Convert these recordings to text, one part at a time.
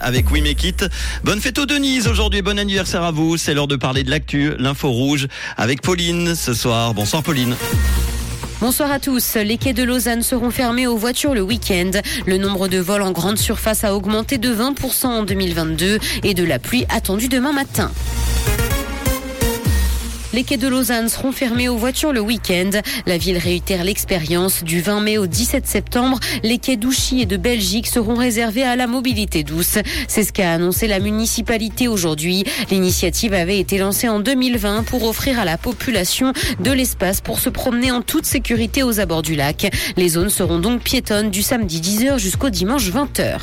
avec We It. Bonne fête aux Denise aujourd'hui, bon anniversaire à vous. C'est l'heure de parler de l'actu, l'info rouge avec Pauline ce soir. Bonsoir Pauline. Bonsoir à tous. Les quais de Lausanne seront fermés aux voitures le week-end. Le nombre de vols en grande surface a augmenté de 20% en 2022 et de la pluie attendue demain matin. Les quais de Lausanne seront fermés aux voitures le week-end. La ville réitère l'expérience. Du 20 mai au 17 septembre, les quais d'Ouchy et de Belgique seront réservés à la mobilité douce. C'est ce qu'a annoncé la municipalité aujourd'hui. L'initiative avait été lancée en 2020 pour offrir à la population de l'espace pour se promener en toute sécurité aux abords du lac. Les zones seront donc piétonnes du samedi 10h jusqu'au dimanche 20h.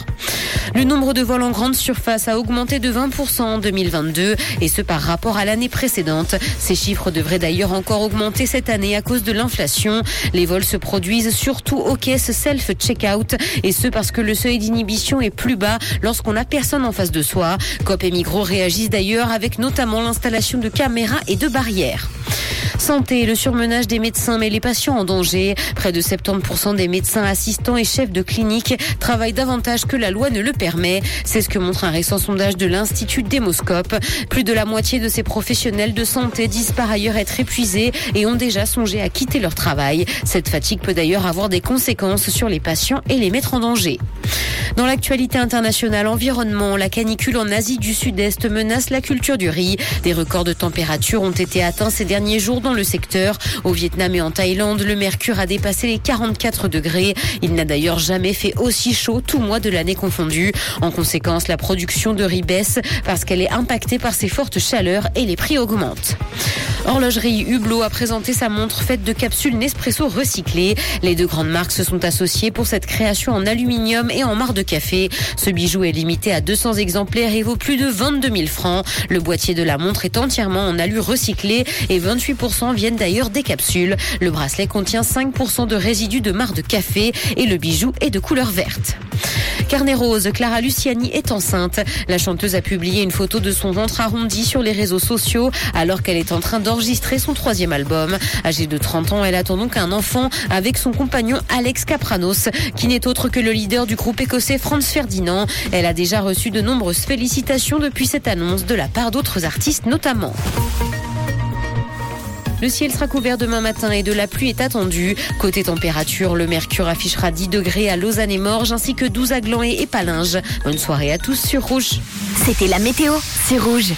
Le nombre de vols en grande surface a augmenté de 20% en 2022 et ce par rapport à l'année précédente. Ces chiffres devraient d'ailleurs encore augmenter cette année à cause de l'inflation. Les vols se produisent surtout aux caisses self-checkout et ce parce que le seuil d'inhibition est plus bas lorsqu'on n'a personne en face de soi. COP et Migros réagissent d'ailleurs avec notamment l'installation de caméras et de barrières. Santé, le surmenage des médecins met les patients en danger. Près de 70% des médecins assistants et chefs de clinique travaillent davantage que la loi ne le permet. C'est ce que montre un récent sondage de l'Institut Démoscope. Plus de la moitié de ces professionnels de santé disent par ailleurs être épuisés et ont déjà songé à quitter leur travail. Cette fatigue peut d'ailleurs avoir des conséquences sur les patients et les mettre en danger. Dans l'actualité internationale, environnement, la canicule en Asie du Sud-Est menace la culture du riz. Des records de température ont été atteints ces derniers jours dans le secteur. Au Vietnam et en Thaïlande, le mercure a dépassé les 44 degrés. Il n'a d'ailleurs jamais fait aussi chaud tout mois de l'année confondu. En conséquence, la production de riz baisse parce qu'elle est impactée par ces fortes chaleurs et les prix augmentent. Horlogerie Hublot a présenté sa montre faite de capsules Nespresso recyclées. Les deux grandes marques se sont associées pour cette création en aluminium et en marc de café. Ce bijou est limité à 200 exemplaires et vaut plus de 22 000 francs. Le boîtier de la montre est entièrement en alu recyclé et 28% viennent d'ailleurs des capsules. Le bracelet contient 5% de résidus de marc de café et le bijou est de couleur verte. Carnet rose, Clara Luciani est enceinte. La chanteuse a publié une photo de son ventre arrondi sur les réseaux sociaux alors qu'elle est en train d'enregistrer son troisième album. Âgée de 30 ans, elle attend donc un enfant avec son compagnon Alex Capranos, qui n'est autre que le leader du groupe écossais Franz Ferdinand. Elle a déjà reçu de nombreuses félicitations depuis cette annonce de la part d'autres artistes notamment. Le ciel sera couvert demain matin et de la pluie est attendue. Côté température, le mercure affichera 10 degrés à Lausanne et Morges ainsi que 12 à Gland et Palinges. Bonne soirée à tous sur Rouge. C'était la météo, c'est Rouge.